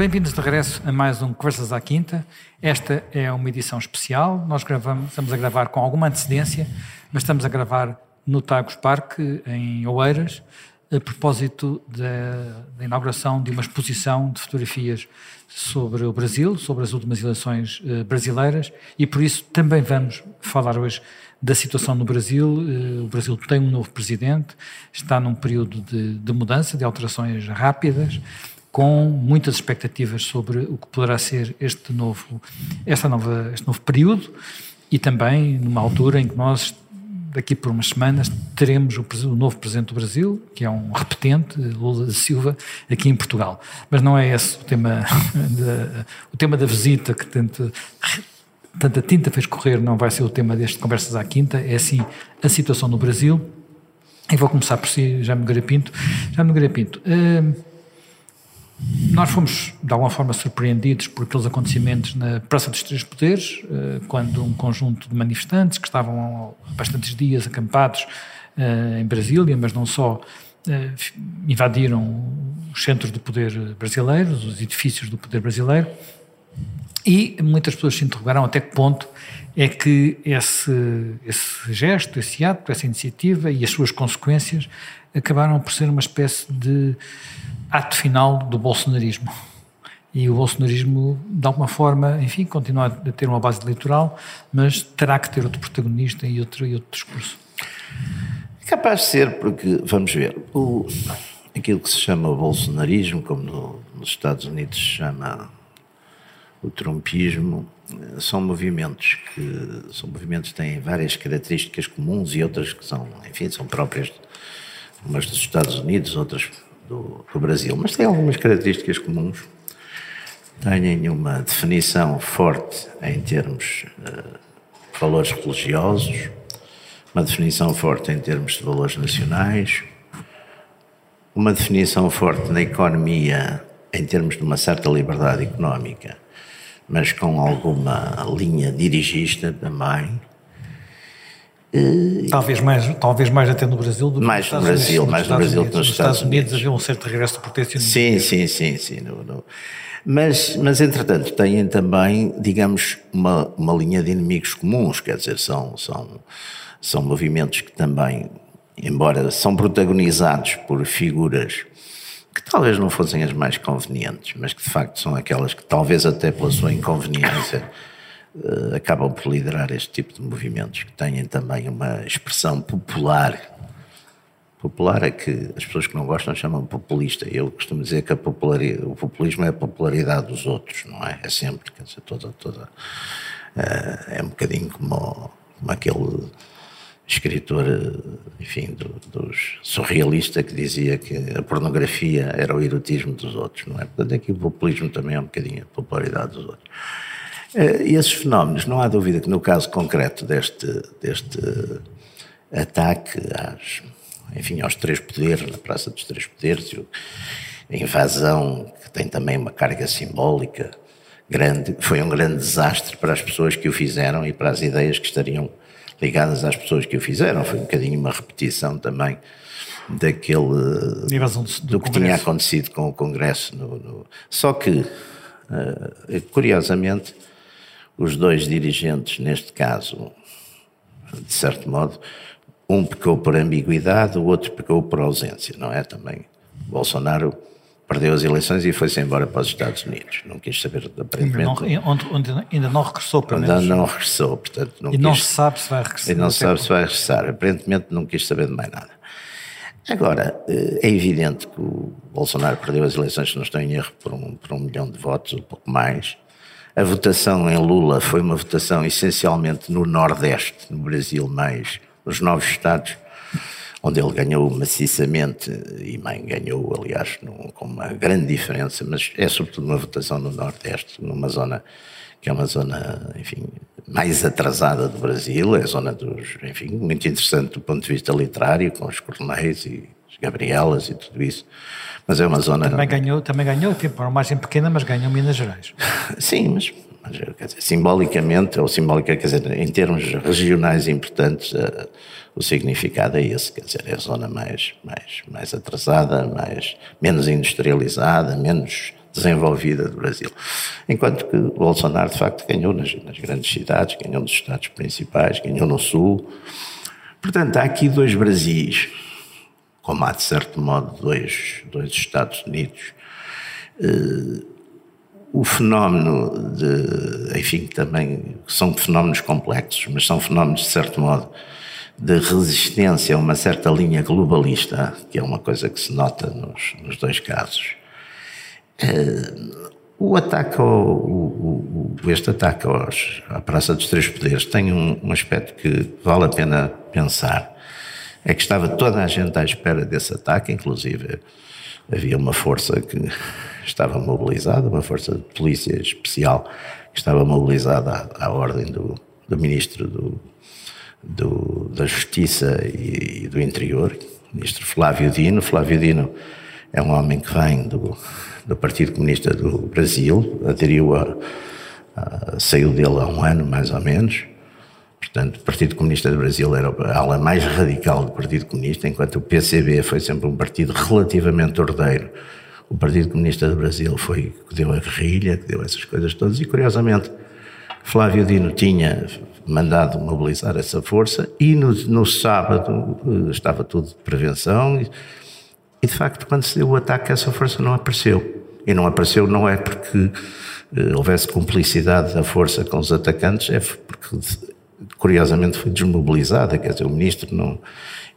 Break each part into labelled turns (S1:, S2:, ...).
S1: Bem-vindos de regresso a mais um Conversas à Quinta. Esta é uma edição especial. Nós gravamos, estamos a gravar com alguma antecedência, mas estamos a gravar no Tagos Parque, em Oeiras, a propósito da, da, inauguração de uma exposição de fotografias sobre o Brasil, sobre as últimas eleições uh, brasileiras, e por isso também vamos falar hoje da situação no Brasil. Uh, o Brasil tem um novo presidente, está num período de, de mudança, de alterações rápidas, com muitas expectativas sobre o que poderá ser este novo, esta nova, este novo período e também numa altura em que nós, daqui por umas semanas, teremos o, o novo Presidente do Brasil, que é um repetente, Lula da Silva, aqui em Portugal. Mas não é esse o tema, da, o tema da visita que tenta tanta tinta fez correr, não vai ser o tema deste Conversas à Quinta, é assim a situação no Brasil. E vou começar por si, Jaime Nogueira Pinto. Jaime Nogueira Pinto, uh, nós fomos, de alguma forma, surpreendidos por aqueles acontecimentos na Praça dos Três Poderes, eh, quando um conjunto de manifestantes que estavam há bastantes dias acampados eh, em Brasília, mas não só, eh, invadiram os centros do poder brasileiros, os edifícios do poder brasileiro, e muitas pessoas se interrogaram até que ponto é que esse, esse gesto, esse ato, essa iniciativa e as suas consequências acabaram por ser uma espécie de ato final do bolsonarismo. E o bolsonarismo, de alguma forma, enfim, continua a ter uma base eleitoral, mas terá que ter outro protagonista e outro, e outro discurso.
S2: É capaz de ser, porque, vamos ver, o, aquilo que se chama bolsonarismo, como no, nos Estados Unidos se chama o trumpismo, são movimentos que são movimentos que têm várias características comuns e outras que são, enfim, são próprias, umas dos Estados Unidos, outras do, do Brasil, mas tem algumas características comuns. Têm uma definição forte em termos de uh, valores religiosos, uma definição forte em termos de valores nacionais, uma definição forte na economia em termos de uma certa liberdade económica, mas com alguma linha dirigista também,
S1: Talvez mais, talvez mais até no Brasil do
S2: que mais no Brasil, mais no Brasil que nos
S1: Estados, Unidos. havia um certo regresso do protecionismo.
S2: Sim, sim, sim, sim. No, no. Mas, mas, entretanto, têm também, digamos, uma, uma linha de inimigos comuns, quer dizer, são, são, são movimentos que também, embora são protagonizados por figuras que talvez não fossem as mais convenientes, mas que de facto são aquelas que talvez até pela sua inconveniência uh, acabam por liderar este tipo de movimentos, que têm também uma expressão popular. Popular é que as pessoas que não gostam chamam populista. Eu costumo dizer que o populismo é a popularidade dos outros, não é? É sempre, quer dizer, toda. toda uh, é um bocadinho como, como aquele escritor, enfim, do, dos surrealista que dizia que a pornografia era o erotismo dos outros, não é? Portanto, aqui o populismo também é um bocadinho a popularidade dos outros. Eh, e esses fenómenos, não há dúvida que no caso concreto deste, deste ataque às, enfim, aos três poderes, na Praça dos Três Poderes, a invasão que tem também uma carga simbólica grande, foi um grande desastre para as pessoas que o fizeram e para as ideias que estariam ligadas às pessoas que o fizeram. Foi um bocadinho uma repetição também daquele do, do que tinha acontecido com o Congresso. No, no... Só que, uh, curiosamente, os dois dirigentes, neste caso, de certo modo, um pecou por ambiguidade, o outro pecou por ausência, não é? Também Bolsonaro perdeu as eleições e foi-se embora para os Estados Unidos. Não quis saber, aparentemente.
S1: Ainda não, onde, onde ainda não regressou, pelo
S2: menos. Ainda não regressou, portanto.
S1: Não e quis, não se sabe se vai regressar.
S2: E não se sabe se vai regressar. Aparentemente não quis saber de mais nada. Agora, eh, é evidente que o Bolsonaro perdeu as eleições, se não estou em erro, por um, por um milhão de votos, um pouco mais. A votação em Lula foi uma votação essencialmente no Nordeste, no Brasil, mais nos novos estados, onde ele ganhou maciçamente, e bem, ganhou, aliás, com uma grande diferença, mas é sobretudo uma votação no Nordeste, numa zona que é uma zona, enfim, mais atrasada do Brasil, é a zona dos, enfim, muito interessante do ponto de vista literário, com os coronéis e as Gabrielas e tudo isso. Mas é uma zona.
S1: Também ganhou, também ganhou, tipo, uma margem pequena, mas ganhou Minas Gerais.
S2: Sim, mas dizer, simbolicamente, ou simbólica, quer dizer, em termos regionais importantes, uh, o significado é esse, quer dizer, é a zona mais, mais, mais atrasada, mais, menos industrializada, menos desenvolvida do Brasil. Enquanto que o Bolsonaro, de facto, ganhou nas, nas grandes cidades, ganhou nos estados principais, ganhou no Sul. Portanto, há aqui dois Brasis, como há, de certo modo, dois, dois Estados Unidos. Uh, o fenómeno de, enfim, também são fenómenos complexos, mas são fenómenos, de certo modo, de resistência a uma certa linha globalista, que é uma coisa que se nota nos, nos dois casos. Uh, o ataque ao, o, o, este ataque aos, à Praça dos Três Poderes tem um, um, aspecto que vale a pena pensar. É que estava toda a gente à espera desse ataque, inclusive havia uma força que estava mobilizada, uma força de polícia especial que estava mobilizada à, à ordem do, do ministro do, do, da Justiça e, e, do Interior, ministro Flávio Dino. Flávio Dino é um homem que vem do, do Partido Comunista do Brasil, aderiu a, a, saiu dele há um ano mais ou menos. Portanto, o Partido Comunista do Brasil era a ala mais radical do Partido Comunista, enquanto o PCB foi sempre um partido relativamente ordeiro o Partido Comunista do Brasil foi que deu a guerrilha, que deu essas coisas todas, e curiosamente Flávio Dino tinha mandado mobilizar essa força e no, no sábado eh, estava tudo de prevenção e, e, de facto quando se deu o ataque essa força não apareceu. E não apareceu não é porque eh, houvesse cumplicidade da força com os atacantes, é porque curiosamente foi desmobilizada, quer dizer, o ministro não...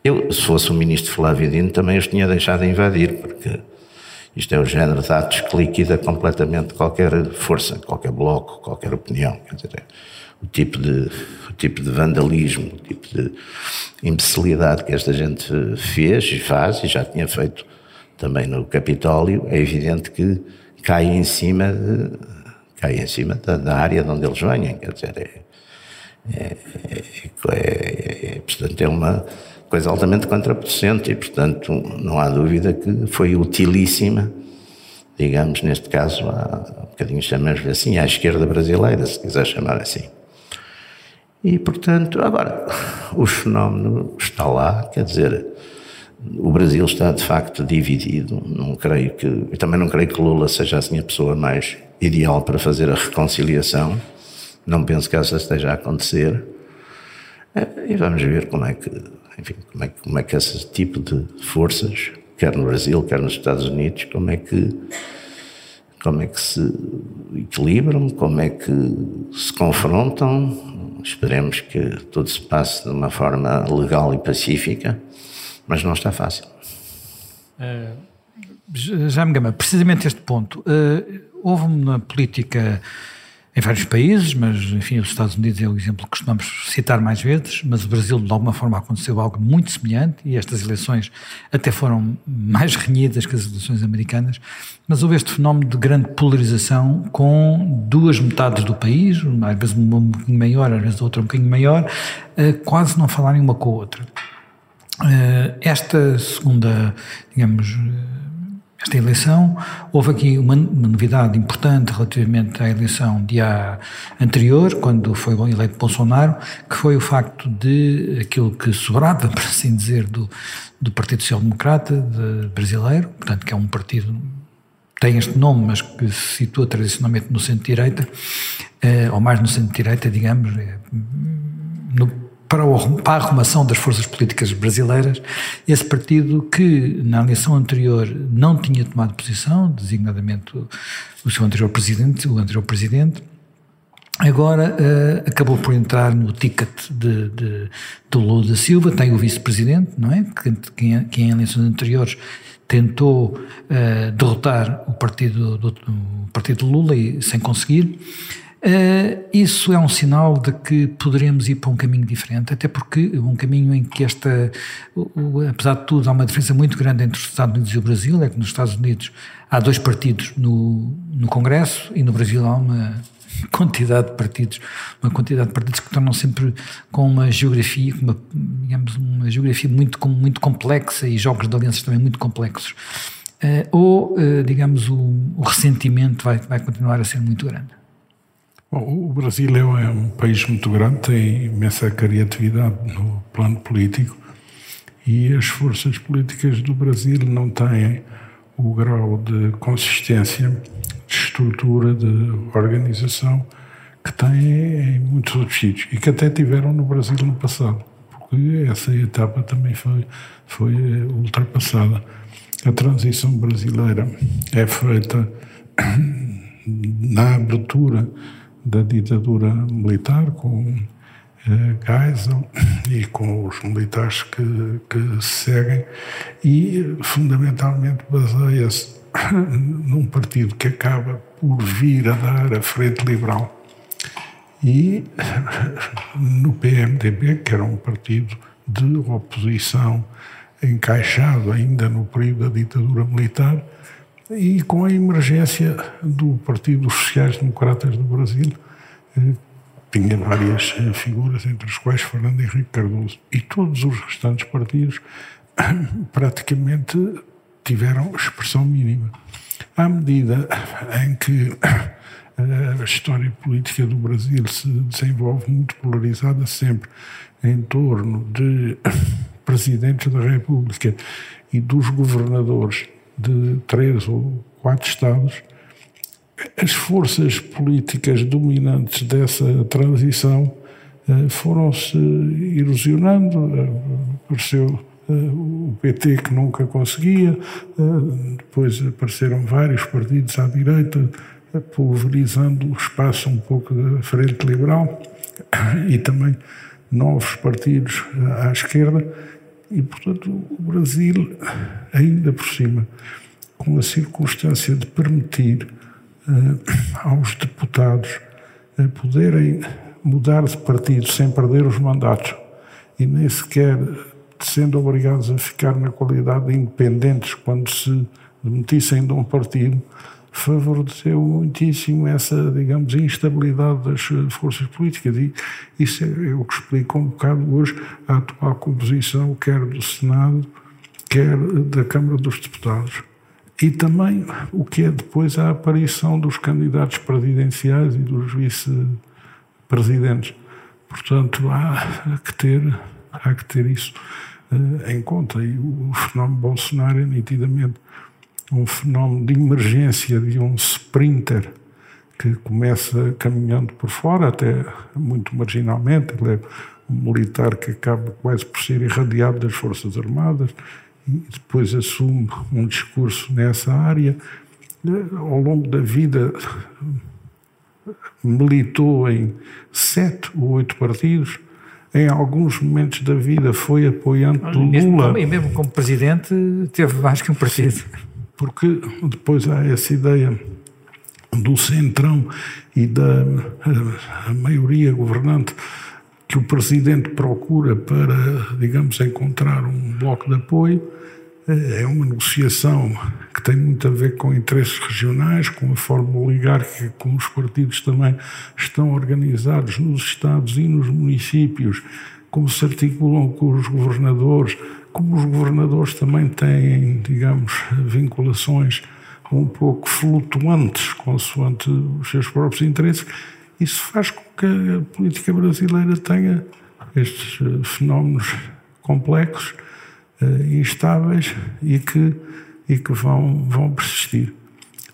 S2: Eu, se fosse o ministro Flávio Dino, também os tinha deixado invadir, porque isto é o género de atos que liquida completamente qualquer força, qualquer bloco, qualquer opinião. Quer dizer, o tipo de, o tipo de vandalismo, o tipo de imbecilidade que esta gente fez e faz, e já tinha feito também no Capitólio, é evidente que cai em cima, de, cai em cima da, da, área de onde eles venham. Quer dizer, é, é, é, é portanto, é uma coisa altamente contraproducente e, portanto, não há dúvida que foi utilíssima, digamos, neste caso, há um bocadinho chamamos assim, à esquerda brasileira, se quiser chamar assim. E, portanto, agora, o fenómeno está lá, quer dizer, o Brasil está de facto dividido. Não creio que, eu também não creio que Lula seja assim a pessoa mais ideal para fazer a reconciliação. Não penso que essa esteja a acontecer. É, e vamos ver como é que enfim, como é, como é que esse tipo de forças, quer no Brasil, quer nos Estados Unidos, como é que como é que se equilibram, como é que se confrontam. Esperemos que tudo se passe de uma forma legal e pacífica, mas não está fácil. Uh,
S1: já me gama, precisamente este ponto. Uh, houve uma política em vários países, mas enfim, os Estados Unidos é o exemplo que costumamos citar mais vezes, mas o Brasil de alguma forma aconteceu algo muito semelhante e estas eleições até foram mais renhidas que as eleições americanas, mas houve este fenómeno de grande polarização com duas metades do país, às vezes uma um bocadinho maior, às vezes outra um bocadinho maior, eh, quase não falarem uma com a outra. Eh, esta segunda, digamos, esta eleição. Houve aqui uma, uma, novidade importante relativamente à eleição de a anterior, quando foi eleito Bolsonaro, que foi o facto de aquilo que sobrava, por assim dizer, do, do Partido Social Democrata de, brasileiro, portanto, que é um partido tem este nome, mas que se situa tradicionalmente no centro-direita, eh, ou mais no centro-direita, digamos, eh, no para, a arrumação das forças políticas brasileiras, esse partido que na eleição anterior não tinha tomado posição, designadamente o, o seu anterior presidente, o anterior presidente, agora uh, acabou por entrar no ticket de, de, de Lula da Silva, tem o vice-presidente, não é? Que, que, em eleições anteriores tentou uh, derrotar o partido do, o partido Lula e sem conseguir. Uh, isso é um sinal de que poderemos ir para um caminho diferente, até porque um caminho em que esta, apesar de tudo, há uma diferença muito grande entre os Estados Unidos e o Brasil, é que nos Estados Unidos há dois partidos no, no Congresso e no Brasil há uma quantidade de partidos, uma quantidade de partidos que tornam sempre com uma geografia, uma, digamos, uma geografia muito, muito complexa e jogos de alianças também muito complexos. Uh, ou, uh, digamos, o, o ressentimento vai, vai continuar a ser muito grande.
S3: Bom, o Brasil é um país muito grande, tem imensa criatividade no plano político e as forças políticas do Brasil não têm o grau de consistência, de estrutura, de organização que tem em muitos outros sítios e que até tiveram no Brasil no passado, porque essa etapa também foi, foi ultrapassada. A transição brasileira é feita na abertura da ditadura militar, com eh, Geisel e com os militares que, que seguem, e fundamentalmente baseia-se num partido que acaba por vir a dar a Frente Liberal. E no PMDB, que era um partido de oposição encaixado ainda no período da ditadura militar, e com a emergência do Partido dos Sociais Democratas do Brasil, eh, tinha várias eh, figuras, entre as quais Fernando Henrique Cardoso, e todos os restantes partidos praticamente tiveram expressão mínima. À medida em que a história política do Brasil se desenvolve muito polarizada sempre em torno de presidentes da República e dos governadores de três ou quatro estados, as forças políticas dominantes dessa transição eh, foram-se erosionando. Eh, apareceu eh, o PT que nunca conseguia, depois apareceram vários partidos à direita pulverizando o espaço um pouco da frente liberal e também novos partidos à esquerda e, portanto, o Brasil, ainda por cima, com a circunstância de permitir uh, aos deputados uh, poderem mudar de partido sem perder os mandatos e nem sequer sendo obrigados a ficar na qualidade de independentes quando se demitissem de um partido, favoreceu muitíssimo essa, digamos, instabilidade das forças políticas. E isso é o que explica um bocado hoje a atual composição, quer do Senado, quer da Câmara dos Deputados. E também o que é depois a aparição dos candidatos presidenciais e dos vice-presidentes. Portanto, há que ter, há que ter isso uh, em conta. E o fenómeno Bolsonaro é nitidamente um fenómeno de emergência de um sprinter que começa caminhando por fora, até muito marginalmente, ele é um militar que acaba quase por ser irradiado das Forças Armadas e depois assume um discurso nessa área. Ao longo da vida militou em sete ou oito partidos, em alguns momentos da vida foi apoiante de Lula.
S1: E mesmo como presidente teve mais que um partido
S3: porque depois há essa ideia do centrão e da maioria governante que o presidente procura para, digamos, encontrar um bloco de apoio. É uma negociação que tem muito a ver com interesses regionais, com a forma oligárquica como os partidos também estão organizados nos Estados e nos municípios, como se articulam com os governadores, como os governadores também têm, digamos, vinculações um pouco flutuantes consoante os seus próprios interesses, isso faz com que a política brasileira tenha estes eh, fenómenos complexos, uh, instáveis e que, e que vão, vão persistir.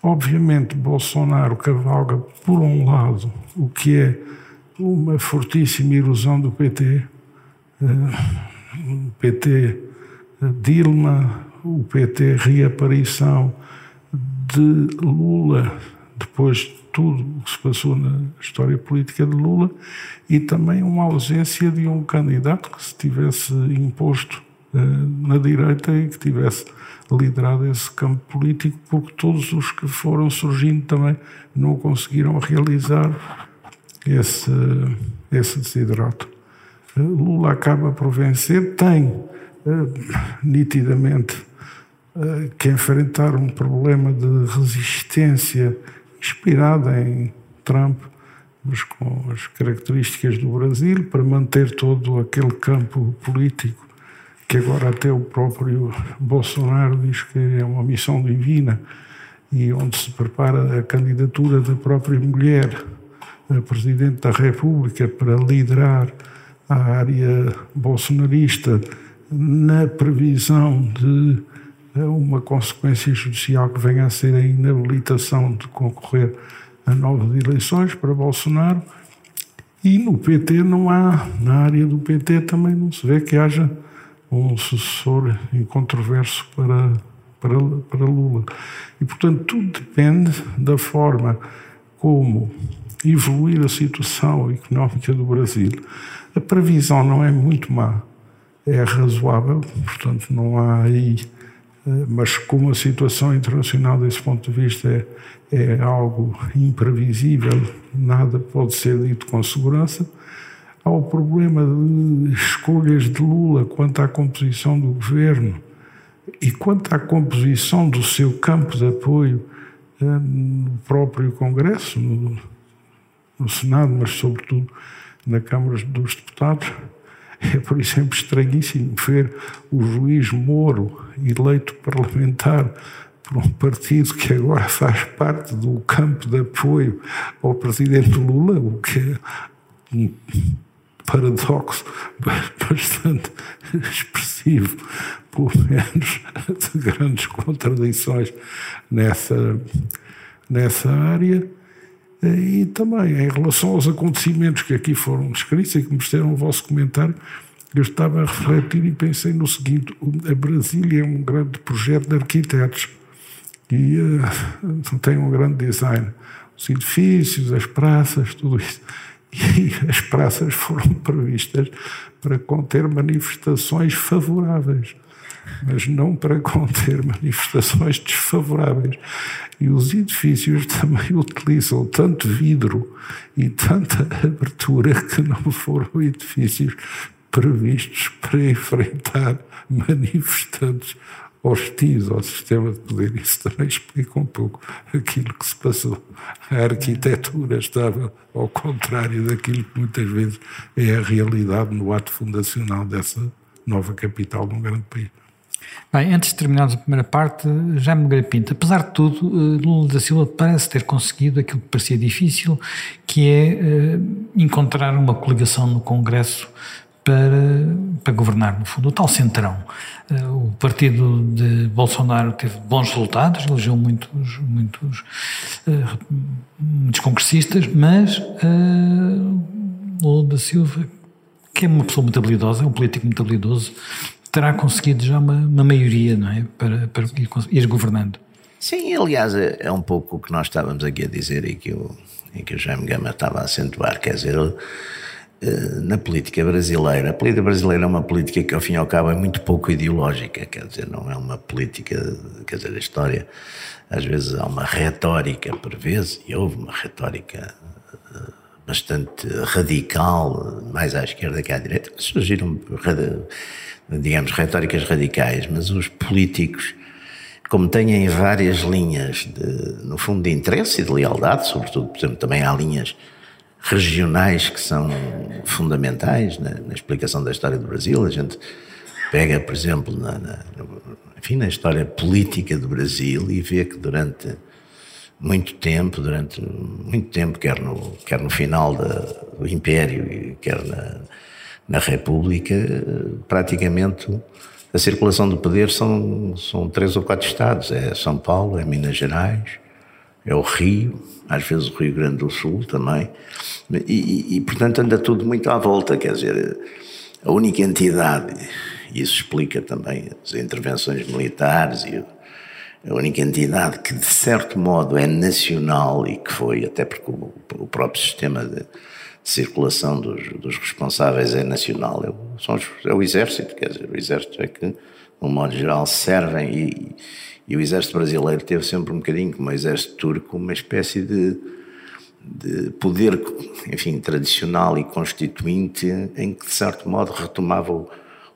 S3: Obviamente, Bolsonaro cavalga, por um lado, o que é uma fortíssima erosão do PT. O PT Dilma, o PT, reaparição de Lula, depois de tudo o que se passou na história política de Lula, e também uma ausência de um candidato que se tivesse imposto uh, na direita e que tivesse liderado esse campo político, porque todos os que foram surgindo também não conseguiram realizar esse, esse desiderato. Uh, Lula acaba por vencer, tem eh, nitidamente eh, que enfrentar um problema de resistência inspirada em Trump, mas com as características do Brasil, para manter todo aquele campo político que agora até o próprio Bolsonaro diz que é uma missão divina e onde se prepara a candidatura da própria mulher a Presidente da República para liderar a área bolsonarista na previsão de uma consequência judicial que venha a ser a inabilitação de concorrer a novas eleições para Bolsonaro. E no PT não há, na área do PT também não se vê que haja um sucessor incontroverso para, para, para Lula. E, portanto, tudo depende da forma como evoluir a situação económica do Brasil. A previsão não é muito má, é razoável, portanto, não há aí eh, mas como a situação internacional desse ponto de vista é, é algo imprevisível, nada pode ser dito com segurança. Há o problema de escolhas de Lula quanto à composição do governo e quanto à composição do seu campo de apoio eh, no próprio Congresso, no, no Senado, mas sobretudo na Câmara dos Deputados. É, por exemplo, estranhíssimo ver o juiz Moro eleito parlamentar por um partido que agora faz parte do campo de apoio ao presidente Lula, o que é um paradoxo bastante expressivo, pelo menos de grandes contradições nessa, nessa área. E também, em relação aos acontecimentos que aqui foram descritos e que mereceram o vosso comentário, eu estava a refletir e pensei no seguinte: a Brasília é um grande projeto de arquitetos e uh, tem um grande design. Os edifícios, as praças, tudo isso. E as praças foram previstas para conter manifestações favoráveis mas não para conter manifestações desfavoráveis. E os edifícios também utilizam tanto vidro e tanta abertura que não foram edifícios previstos para enfrentar manifestantes hostis ao sistema de poder. Isso também explica um pouco aquilo que se passou. A arquitetura estava ao contrário daquilo que muitas vezes é a realidade no ato fundacional dessa nova capital de um grande país.
S1: Bem, antes de terminarmos a primeira parte, Jaime Nogueira Pinto, apesar de tudo, eh, Lula da Silva parece ter conseguido aquilo que parecia difícil, que é uh, encontrar uma coligação no Congresso para, para governar, no fundo, o tal centrão. Uh, o partido de Bolsonaro teve bons resultados, elegeu muitos, muitos, muitos congressistas, mas Lula da Silva, que é uma pessoa muito habilidosa, é um político muito habilidoso, terá conseguido já uma, uma maioria, não é? Para, para ir, governando.
S2: Sim, aliás, é, é, um pouco o que nós estávamos aqui a dizer e que o, e que o Jaime Gama estava a acentuar, quer dizer, eh, na política brasileira, a política brasileira é uma política que ao fim e ao cabo é muito pouco ideológica, quer dizer, não é uma política, quer dizer, a história, às vezes há uma retórica, por vezes, e houve uma retórica eh, bastante radical, mais à esquerda que à direita, surgiram digamos, retóricas radicais, mas os políticos, como têm várias linhas, de, no fundo, de interesse e de lealdade, sobretudo, por exemplo, também há linhas regionais que são fundamentais na, na explicação da história do Brasil. A gente pega, por exemplo, na, na, enfim, na história política do Brasil e vê que durante muito tempo, durante muito tempo, quer no, quer no final da, do Império, quer na, na República, praticamente a circulação do poder são, são três ou quatro estados. É São Paulo, é Minas Gerais, é o Rio, às vezes o Rio Grande do Sul também. E, e, portanto anda tudo muito à volta, quer dizer, a única entidade, isso explica também as intervenções militares e a única entidade que de certo modo é nacional e que foi, até porque o, o próprio sistema de circulação dos, dos responsáveis é nacional, são os, é o Exército, quer dizer, o Exército é que, de um modo geral, servem e, e o Exército brasileiro teve sempre um bocadinho, como o Exército turco, uma espécie de, de poder, enfim, tradicional e constituinte, em que, de certo modo, retomava o,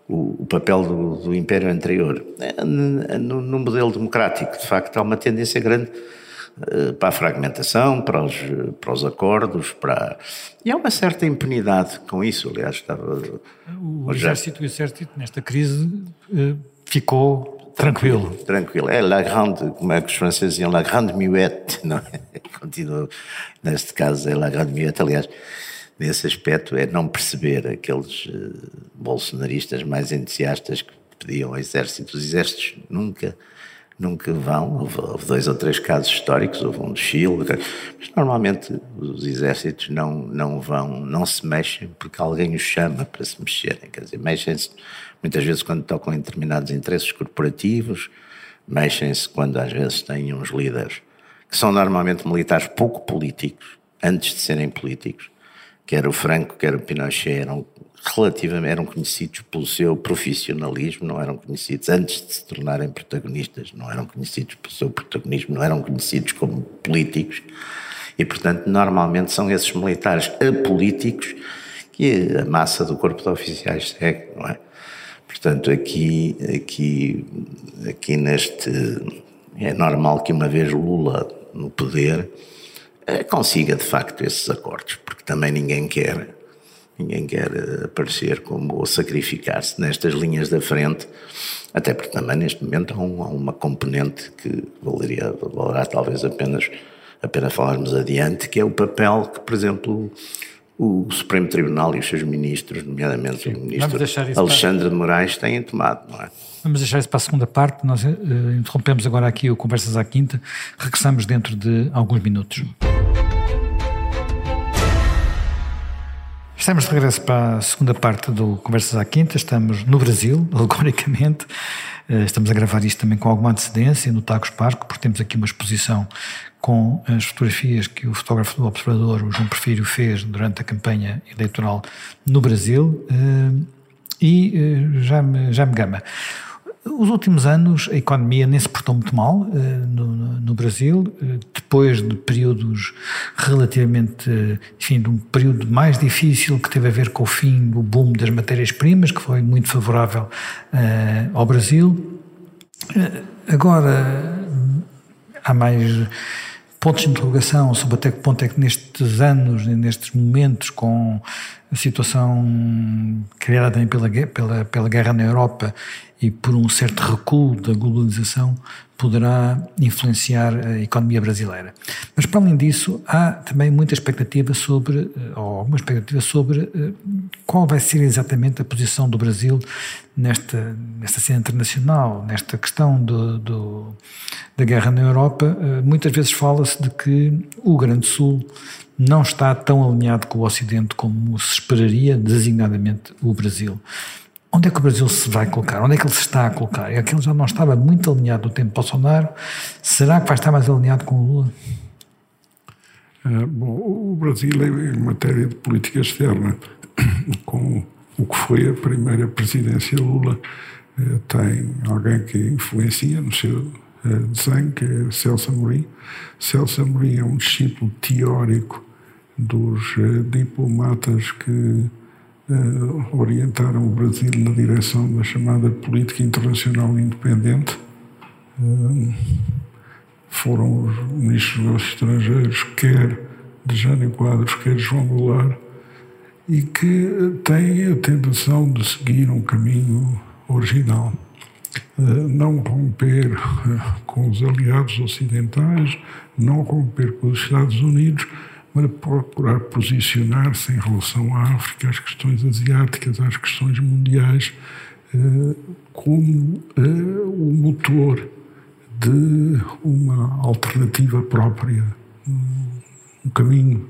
S2: o, o papel do, do, Império anterior. É, no, no modelo democrático, de facto, há uma tendência grande para a fragmentação, para os, para os acordos, para... E há uma certa impunidade com isso, aliás, estava...
S1: O exército, o exército, nesta crise, eh, ficou tranquilo.
S2: Tranquilo, é la grande, como é que os franceses diziam, la grande muette, não é? Continua, neste caso é la grande muette, aliás, nesse aspecto é não perceber aqueles eh, bolsonaristas mais entusiastas que pediam exército. Os exércitos nunca, nunca vão. Houve, houve dois ou três casos históricos, houve um de Chile, mas normalmente os exércitos não, não vão, não se mexem porque alguém os chama para se mexerem. Quer dizer, mexem-se muitas vezes quando tocam em determinados interesses corporativos, mexem-se quando às vezes têm uns líderes que são normalmente militares pouco políticos, antes de serem políticos, quer o Franco, quer o Pinochet, eram relativamente eram conhecidos pelo seu profissionalismo, não eram conhecidos antes de se tornarem protagonistas, não eram conhecidos pelo seu protagonismo, não eram conhecidos como políticos. E, portanto, normalmente são esses militares apolíticos que a massa do corpo de oficiais segue, não é? Portanto, aqui, aqui, aqui neste. É normal que uma vez Lula no poder eh, consiga de facto esses acordos, porque também ninguém quer ninguém quer eh, aparecer como ou sacrificar-se nestas linhas da frente, até porque também neste momento há, um, há uma componente que valeria, valerá talvez apenas, apenas falarmos adiante, que é o papel que, por exemplo, o Supremo Tribunal e os seus ministros, nomeadamente Sim, o ministro Alexandre para... de Moraes, têm tomado, não é?
S1: Vamos deixar isso para a segunda parte. Nós uh, interrompemos agora aqui o Conversas à Quinta. Regressamos dentro de alguns minutos. Estamos de regresso para a segunda parte do Conversas à Quinta. Estamos no Brasil, alegoricamente. Eh, estamos a gravar isto também com alguma antecedência no Tagos Parque, porque temos aqui uma exposição com as fotografias que o fotógrafo do Observador, o João Perfírio, fez durante a campanha eleitoral no Brasil. Eh, e eh, já me, já me gama. Os últimos anos a economia nem se portou muito mal uh, no, no, Brasil, uh, depois de períodos relativamente, uh, enfim, de um período mais difícil que teve a ver com o fim do boom das matérias-primas, que foi muito favorável ao Brasil. agora há mais pontos de interrogação sobre até que ponto é que nestes anos, nestes momentos, com a situação criada também pela, pela, pela guerra na Europa e por um certo recuo da globalização, poderá influenciar a economia brasileira. Mas, para além disso, há também muita expectativa sobre, eh, ou alguma expectativa sobre eh, qual vai ser exatamente a posição do Brasil nesta, nesta cena internacional, nesta questão do, do da guerra na Europa. Eh, muitas vezes fala-se de que o Grande Sul não está tão alinhado com o Ocidente como se esperaria, designadamente o Brasil. Onde é que o Brasil se vai colocar? Onde é que ele se está a colocar? É que ele já não estava muito alinhado no tempo de Bolsonaro. Será que vai estar mais alinhado com o Lula?
S3: Uh, bom, o Brasil, em matéria de política externa, com o que foi a primeira presidência Lula, uh, tem alguém que influencia no seu desenho, que é Celso Amorim. Celso Amorim é um discípulo teórico dos diplomatas que uh, orientaram o Brasil na direção da chamada política internacional independente. Uh, foram os ministros dos estrangeiros, quer de Jânio Quadros, quer João Goulart, e que têm a tentação de seguir um caminho original. Uh, não romper com os aliados ocidentais, não romper com os Estados Unidos, para procurar posicionar-se em relação à África, às questões asiáticas, às questões mundiais, eh, como eh, o motor de uma alternativa própria, um caminho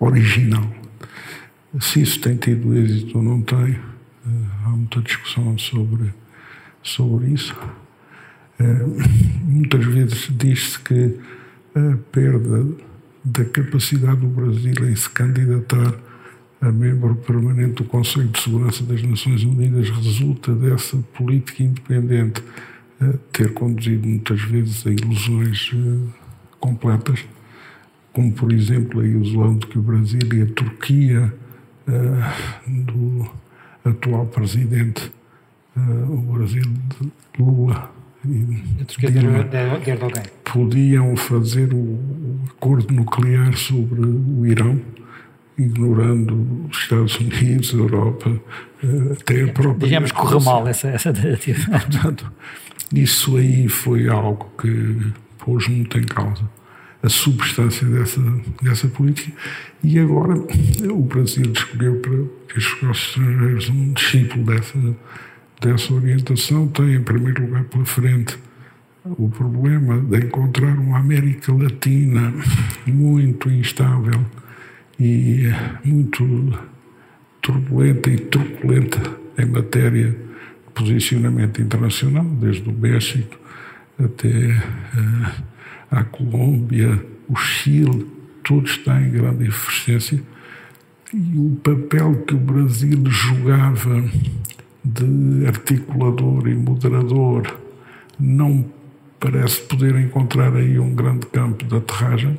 S3: original. Se isso tem tido êxito ou não tem, eh, há muita discussão sobre, sobre isso. Muitas vezes diz-se que a perda da capacidade do Brasil em se candidatar a membro permanente do Conselho de Segurança das Nações Unidas resulta dessa política independente ter conduzido muitas vezes a ilusões uh, completas, como por exemplo a ilusão de que o Brasil e a Turquia do atual presidente, uh, o Brasil de Lula, podiam fazer o acordo nuclear sobre o Irão, ignorando os Estados Unidos, a Europa, eh, até a própria.
S1: Digamos que correu mal essa, essa tentativa.
S3: Portanto, isso aí foi algo que pôs muito em causa a substância dessa, dessa política. E agora o Brasil escolheu para os estrangeiros um discípulo dessa dessa orientação tem, em primeiro lugar, pela frente o problema de encontrar uma América Latina muito instável e muito turbulenta e truculenta em matéria de posicionamento internacional, desde o México até uh, a Colômbia, o Chile, tudo está em grande efervescência. E o papel que o Brasil jogava de articulador e moderador não parece poder encontrar aí um grande campo de aterragem.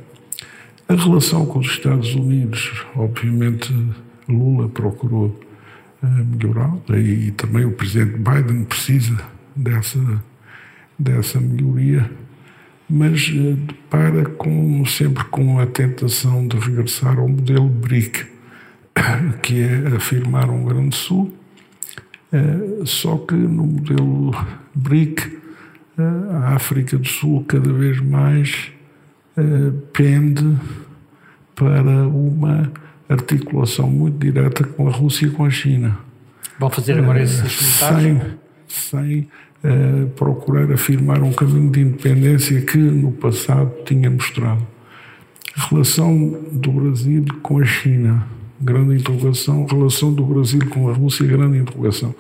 S3: A relação com os Estados Unidos, obviamente, Lula procurou uh, melhorá-la e também o presidente Biden precisa dessa, dessa melhoria, mas uh, depara com, sempre com a tentação de regressar ao modelo BRIC, que é afirmar um grande sul, só que no modelo BRIC a África do Sul cada vez mais pende para uma articulação muito direta com a Rússia e com a China.
S1: Vão fazer agora esses
S3: Sem, sem uh, procurar afirmar um caminho de independência que no passado tinha mostrado. A relação do Brasil com a China, grande interrogação. Relação do Brasil com a Rússia, grande interrogação.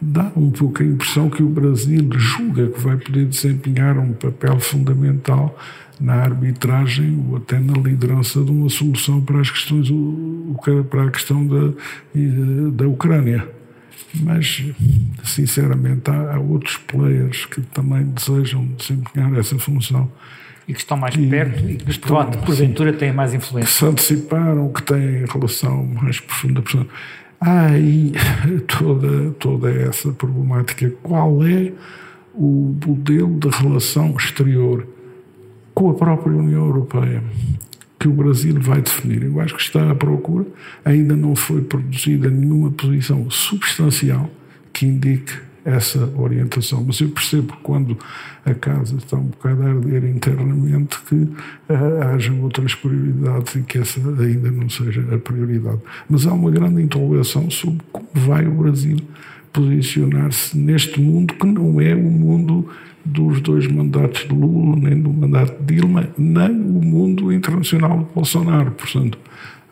S3: Dá um pouco a impressão que o Brasil julga que vai poder desempenhar um papel fundamental na arbitragem ou até na liderança de uma solução para as questões para a questão da, da Ucrânia. Mas, sinceramente, há, há outros players que também desejam desempenhar essa função.
S1: E que estão mais e, perto e que, estão, porventura, têm mais influência.
S3: Que se anteciparam, que têm relação mais profunda. Há aí toda, toda essa problemática. Qual é o modelo de relação exterior? com a própria União Europeia, que o Brasil vai definir. Eu acho que está à procura, ainda não foi produzida nenhuma posição substancial que indique essa orientação. Mas eu percebo quando a casa está um bocado a arder internamente que uh, haja outras prioridades e que essa ainda não seja a prioridade. Mas há uma grande interrogação sobre como vai o Brasil posicionar-se neste mundo que não é o mundo dos dois mandatos de Lula, nem do mandato de Dilma, nem o mundo internacional de Bolsonaro. Portanto,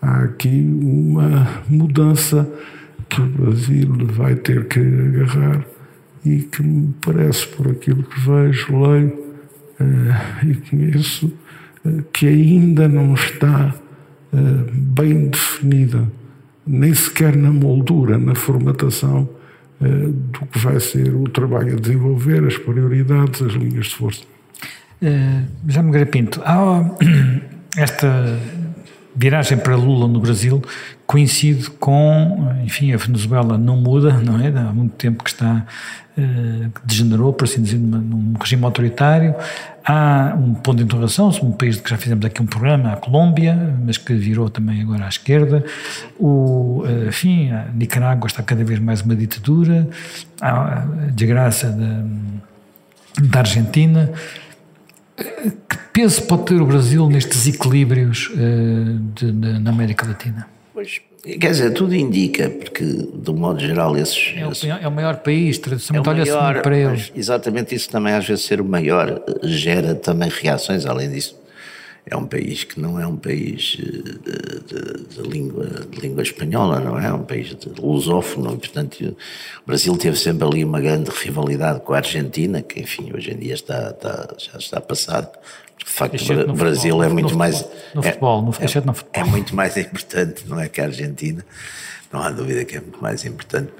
S3: há aqui uma mudança que o Brasil vai ter que agarrar e que me parece, por aquilo que vejo, leio uh, e conheço, uh, que ainda não está uh, bem definida, nem sequer na moldura, na formatação eh, do que vai ser o trabalho a desenvolver, as prioridades, as linhas de força.
S1: Uh, já me Pinto, há esta viragem para Lula no Brasil coincide com, enfim, a Venezuela não muda, não é? Há muito tempo que está, uh, que degenerou, por assim dizer, num regime autoritário. Há um ponto de interrogação, um país que já fizemos aqui um programa, a Colômbia, mas que virou também agora à esquerda. O, eh, enfim, a Nicarágua está cada vez mais uma ditadura. Há a desgraça da, da Argentina. Que peso pode ter o Brasil nestes equilíbrios uh, de, de, na América Latina?
S2: Pois, quer dizer, tudo indica, porque de um modo geral esses...
S1: É o, é o maior país, tradicionalmente é olha-se para eles.
S2: Exatamente isso também às vezes ser o maior gera também reações, além disso é um país que não é um país eh, de, de, de, língua, de língua espanhola, não é? É um país de lusófono, e, portanto o Brasil teve sempre ali uma grande rivalidade com a Argentina, que enfim hoje em dia está, está já está passado. De facto, o Brasil futebol, é muito
S1: no
S2: mais.
S1: No futebol, no,
S2: é,
S1: no futebol.
S2: É muito mais importante, não é? Que a Argentina. Não há dúvida que é muito mais importante,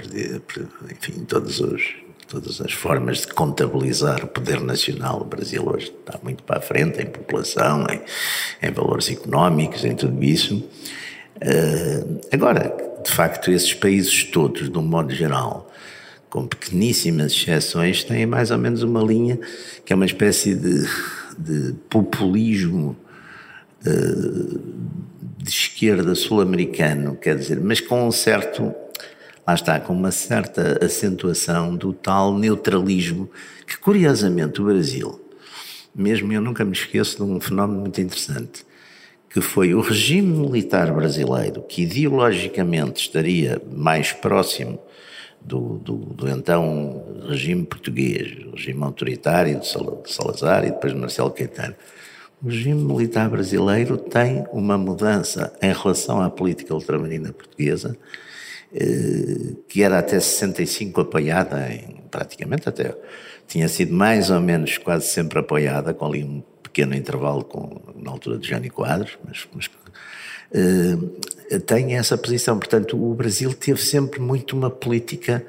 S2: enfim, todos os todas as formas de contabilizar o poder nacional. O Brasil hoje está muito para a frente em população, em, em valores económicos, em tudo isso. Uh, agora, de facto, esses países todos, de um modo geral, com pequeníssimas exceções, têm mais ou menos uma linha que é uma espécie de, de populismo uh, de esquerda sul-americano, quer dizer, mas com um certo lá está, com uma certa acentuação do tal neutralismo que, curiosamente, o Brasil, mesmo eu nunca me esqueço de um fenómeno muito interessante, que foi o regime militar brasileiro, que ideologicamente estaria mais próximo do, do, do, então regime português, regime autoritário de Salazar e depois de Marcelo Caetano. O regime militar brasileiro tem uma mudança em relação à política ultramarina portuguesa, que era até 65 apoiada, em, praticamente até, tinha sido mais ou menos quase sempre apoiada, com ali um pequeno intervalo com, na altura de Jânio Quadros, mas, mas uh, tem essa posição. Portanto, o Brasil teve sempre muito uma política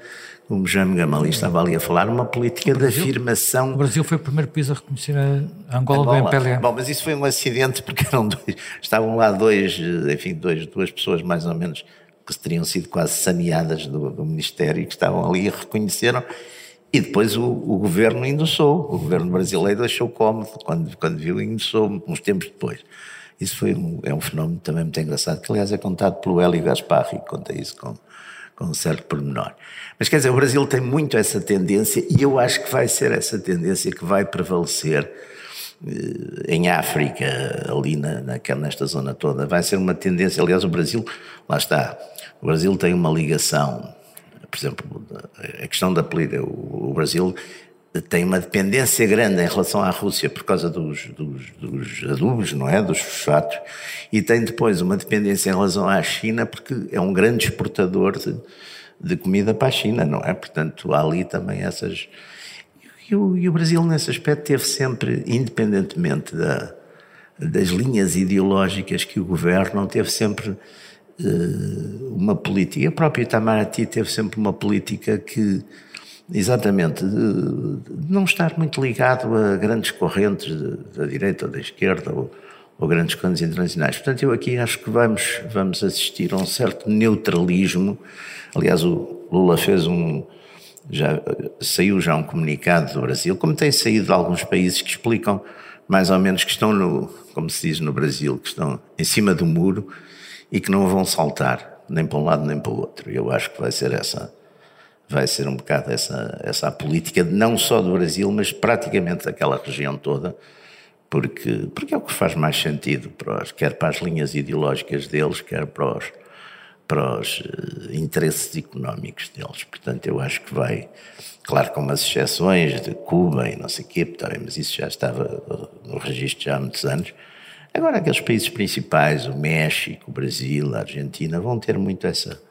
S2: como Jaime Gamali estava ali a falar, uma política Brasil, de afirmação.
S1: O Brasil foi o primeiro país a reconhecer a Angola, Angola. do MPLA.
S2: Bom, mas isso foi um acidente porque eram dois, estavam lá dois, enfim, dois, duas pessoas mais ou menos que teriam sido quase saneadas do, do Ministério e que estavam ali e reconheceram. E depois o, o, governo endossou, o governo brasileiro achou cómodo quando, quando viu endossou uns tempos depois. Isso foi um, é um fenómeno também muito engraçado, que aliás é contado pelo Hélio Gasparri, que conta isso com, com um certo pormenor. Mas quer dizer, o Brasil tem muito essa tendência e eu acho que vai ser essa tendência que vai prevalecer em África, ali na, naquela, nesta zona toda. Vai ser uma tendência, aliás, o Brasil, lá está, o Brasil tem uma ligação, por exemplo, a questão da política, o Brasil tem uma dependência grande em relação à Rússia por causa dos, dos, dos adubos, não é? Dos fosfatos, e tem depois uma dependência em relação à China porque é um grande exportador de, de comida para a China, não é? Portanto, há ali também essas. E o, e o Brasil, nesse aspecto, teve sempre, independentemente da, das linhas ideológicas que o governam, teve sempre uh, uma política. O próprio Itamaraty teve sempre uma política que Exatamente, de, de, não estar muito ligado a grandes correntes da direita ou da esquerda ou, ou, grandes correntes internacionais. Portanto, eu aqui acho que vamos, vamos assistir a um certo neutralismo. Aliás, o Lula fez um. Já, saiu já um comunicado do Brasil, como tem saído de alguns países que explicam mais ou menos que estão no, como se diz no Brasil, que estão em cima do muro e que não vão saltar nem para um lado nem para o outro. Eu acho que vai ser essa vai ser um bocado essa, essa política, não só do Brasil, mas praticamente daquela região toda, porque, porque é o que faz mais sentido, para os, quer para as linhas ideológicas deles, quer para os, para os uh, interesses económicos deles. Portanto, eu acho que vai, claro, com umas exceções de Cuba e não sei o quê, mas isso já estava no registro já há muitos anos. Agora, aqueles países principais, o México, o Brasil, a Argentina, vão ter muito essa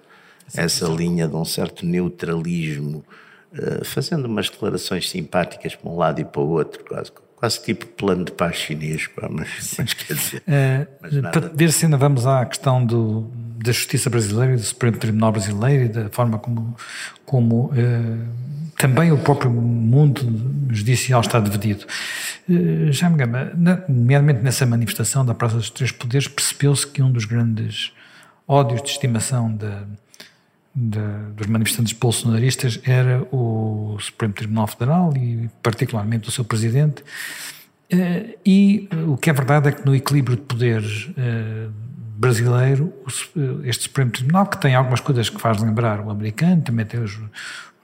S2: essa linha de um certo neutralismo, uh, fazendo umas declarações simpáticas para um lado e para o outro, quase, quase tipo plano de paz chinês, pá, mas, mas, quer dizer.
S1: Uh, para ver se ainda vamos à questão do, da justiça brasileira, do Supremo Tribunal Brasileiro e da forma como, como uh, também o próprio mundo judicial está dividido. Uh, já me gama, nomeadamente nessa manifestação da Praça dos Três Poderes, percebeu-se que um dos grandes ódios de estimação da de, dos manifestantes bolsonaristas era o Supremo Tribunal Federal e particularmente o seu presidente. Eh, e o que é verdade é que no equilíbrio de poderes eh, brasileiro este Supremo Tribunal que tem algumas coisas que faz lembrar o americano também tem os,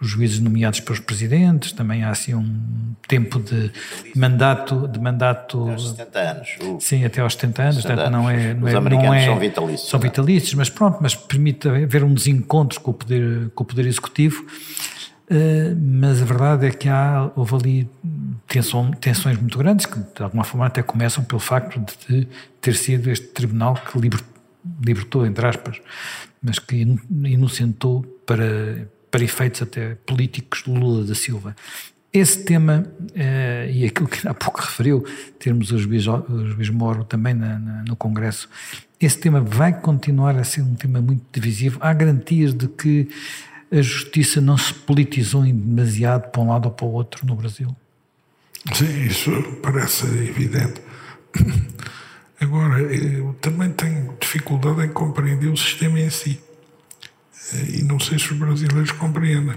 S1: os juízes nomeados pelos presidentes, também há assim um tempo de mandato de mandato
S2: até aos 70 anos.
S1: Sim, até aos 70 anos, 70 portanto não é
S2: não
S1: é,
S2: americanos
S1: não é,
S2: são vitalícios.
S1: São é? vitalícios, mas pronto, mas permite haver um desencontro com o poder com o poder executivo. Uh, mas a verdade é que há, houve ali tensão, tensões muito grandes que de alguma forma até começam pelo facto de ter sido este tribunal que libertou, entre aspas, mas que inocentou para para efeitos até políticos de Lula da Silva. Esse tema, eh, e aquilo que há pouco referiu, termos o juiz Moro também na, na, no Congresso, esse tema vai continuar a ser um tema muito divisivo. Há garantias de que a justiça não se politizou demasiado para um lado ou para o outro no Brasil?
S3: Sim, isso parece evidente. Agora, eu também tenho dificuldade em compreender o sistema em si. E não sei se os brasileiros compreendem.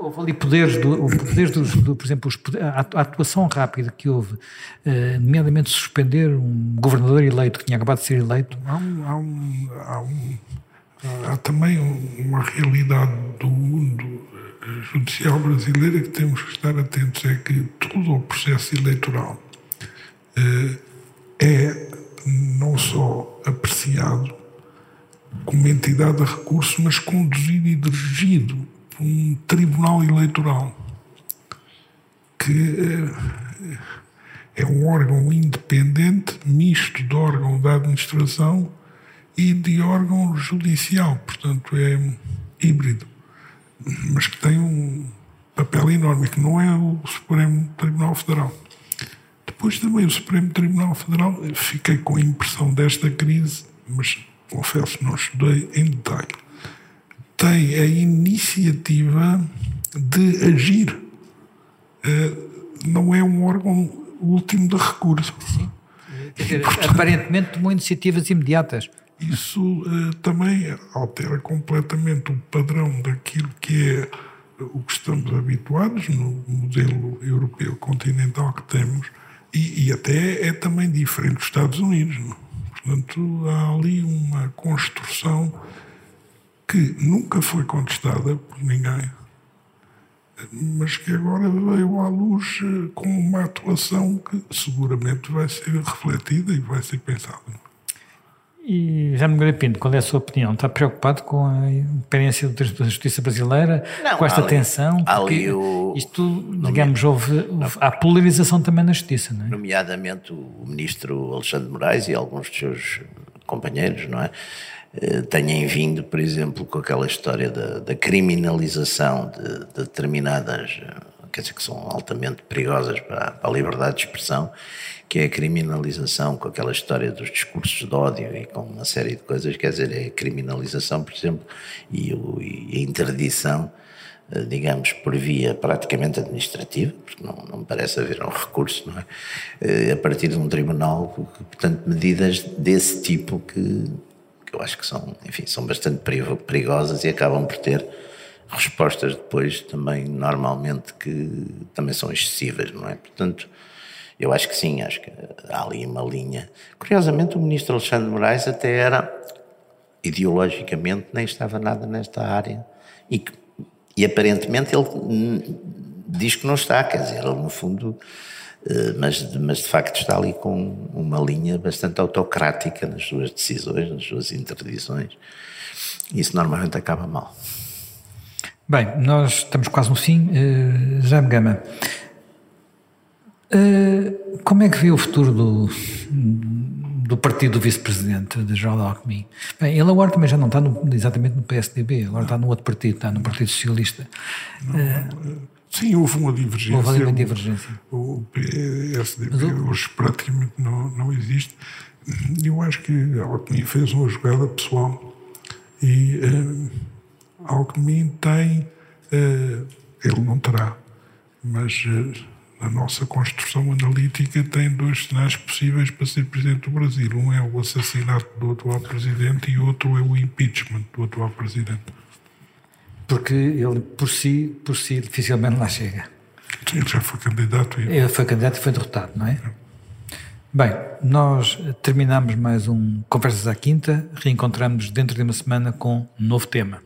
S1: Houve ali poderes, do, poderes dos, do, por exemplo, a atuação rápida que houve, eh, nomeadamente suspender um governador eleito que tinha acabado de ser eleito.
S3: Há, um, há, um, há, um, há também uma realidade do mundo judicial brasileiro que temos que estar atentos: é que todo o processo eleitoral eh, é não só apreciado como entidade de recurso, mas conduzido e dirigido um tribunal eleitoral que é um órgão independente, misto de órgão da administração e de órgão judicial, portanto é híbrido, mas que tem um papel enorme, que não é o Supremo Tribunal Federal. Depois também o Supremo Tribunal Federal, fiquei com a impressão desta crise, mas confesso não estudei em detalhe, tem a iniciativa de agir. Eh, não é um órgão último de recurso.
S1: Sim. Dizer, portanto, aparentemente tomou iniciativas imediatas.
S3: Isso uh, também altera completamente o padrão daquilo que é o que estamos habituados no modelo europeu continental que temos e, e até é também diferente dos Estados Unidos. Portanto, há ali uma construção que nunca foi contestada por ninguém, mas que agora veio à luz eh, com uma atuação que seguramente vai ser refletida e vai ser pensada.
S1: E já me Pinto, qual é a sua opinião? Está preocupado com a experiência da Justiça Brasileira, Não, com esta ali, tensão? Porque o, isto, digamos, houve, houve há polarização também na Justiça, não é?
S2: Nomeadamente o ministro Alexandre Moraes e alguns dos seus companheiros, não é? Eh, têm vindo, por exemplo, com aquela história da, da criminalização de, de, determinadas, eh, quer dizer, que são altamente perigosas para, para, a liberdade de expressão, que é a criminalização com aquela história dos discursos de ódio e com uma série de coisas, quer dizer, é a criminalização, por exemplo, e, o, e a interdição eh, digamos, por via praticamente administrativa, porque não, não parece haver um recurso, não é? A partir de um tribunal, portanto, medidas desse tipo que, que eu acho que são, enfim, são bastante perigosas e acabam por ter respostas depois também normalmente que também são excessivas, não é? Portanto, eu acho que sim, acho que há ali uma linha. Curiosamente, o ministro Alexandre Moraes até era ideologicamente nem estava nada nesta área e, e aparentemente ele diz que não está, quer dizer, ele no fundo eh, mas, mas de facto está ali com uma linha bastante autocrática nas suas decisões, nas suas interdições. Isso normalmente acaba mal.
S1: Bem, nós estamos quase no fim. Uh, Jaime Gama, uh, como é que vê o futuro do, do partido do vice-presidente, de João Alckmin? Bem, ele agora também já não está no, exatamente no PSDB, agora está no outro partido, está no Partido Socialista.
S3: Não, uh, Sim, houve uma divergência.
S1: Houve uma divergência.
S3: O, o PSDB o... hoje praticamente não, não existe. Eu acho que Alckmin fez uma jogada pessoal e uh, Alckmin tem, uh, ele não terá, mas uh, a nossa construção analítica tem dois cenários possíveis para ser presidente do Brasil. Um é o assassinato do atual presidente e outro é o impeachment do atual presidente
S1: porque ele por si, por si dificilmente lá chega.
S3: Ele já foi candidato.
S1: E... Ele foi candidato e foi derrotado, não é? é? Bem, nós terminamos mais um Conversas à Quinta, reencontramos dentro de uma semana com um novo tema.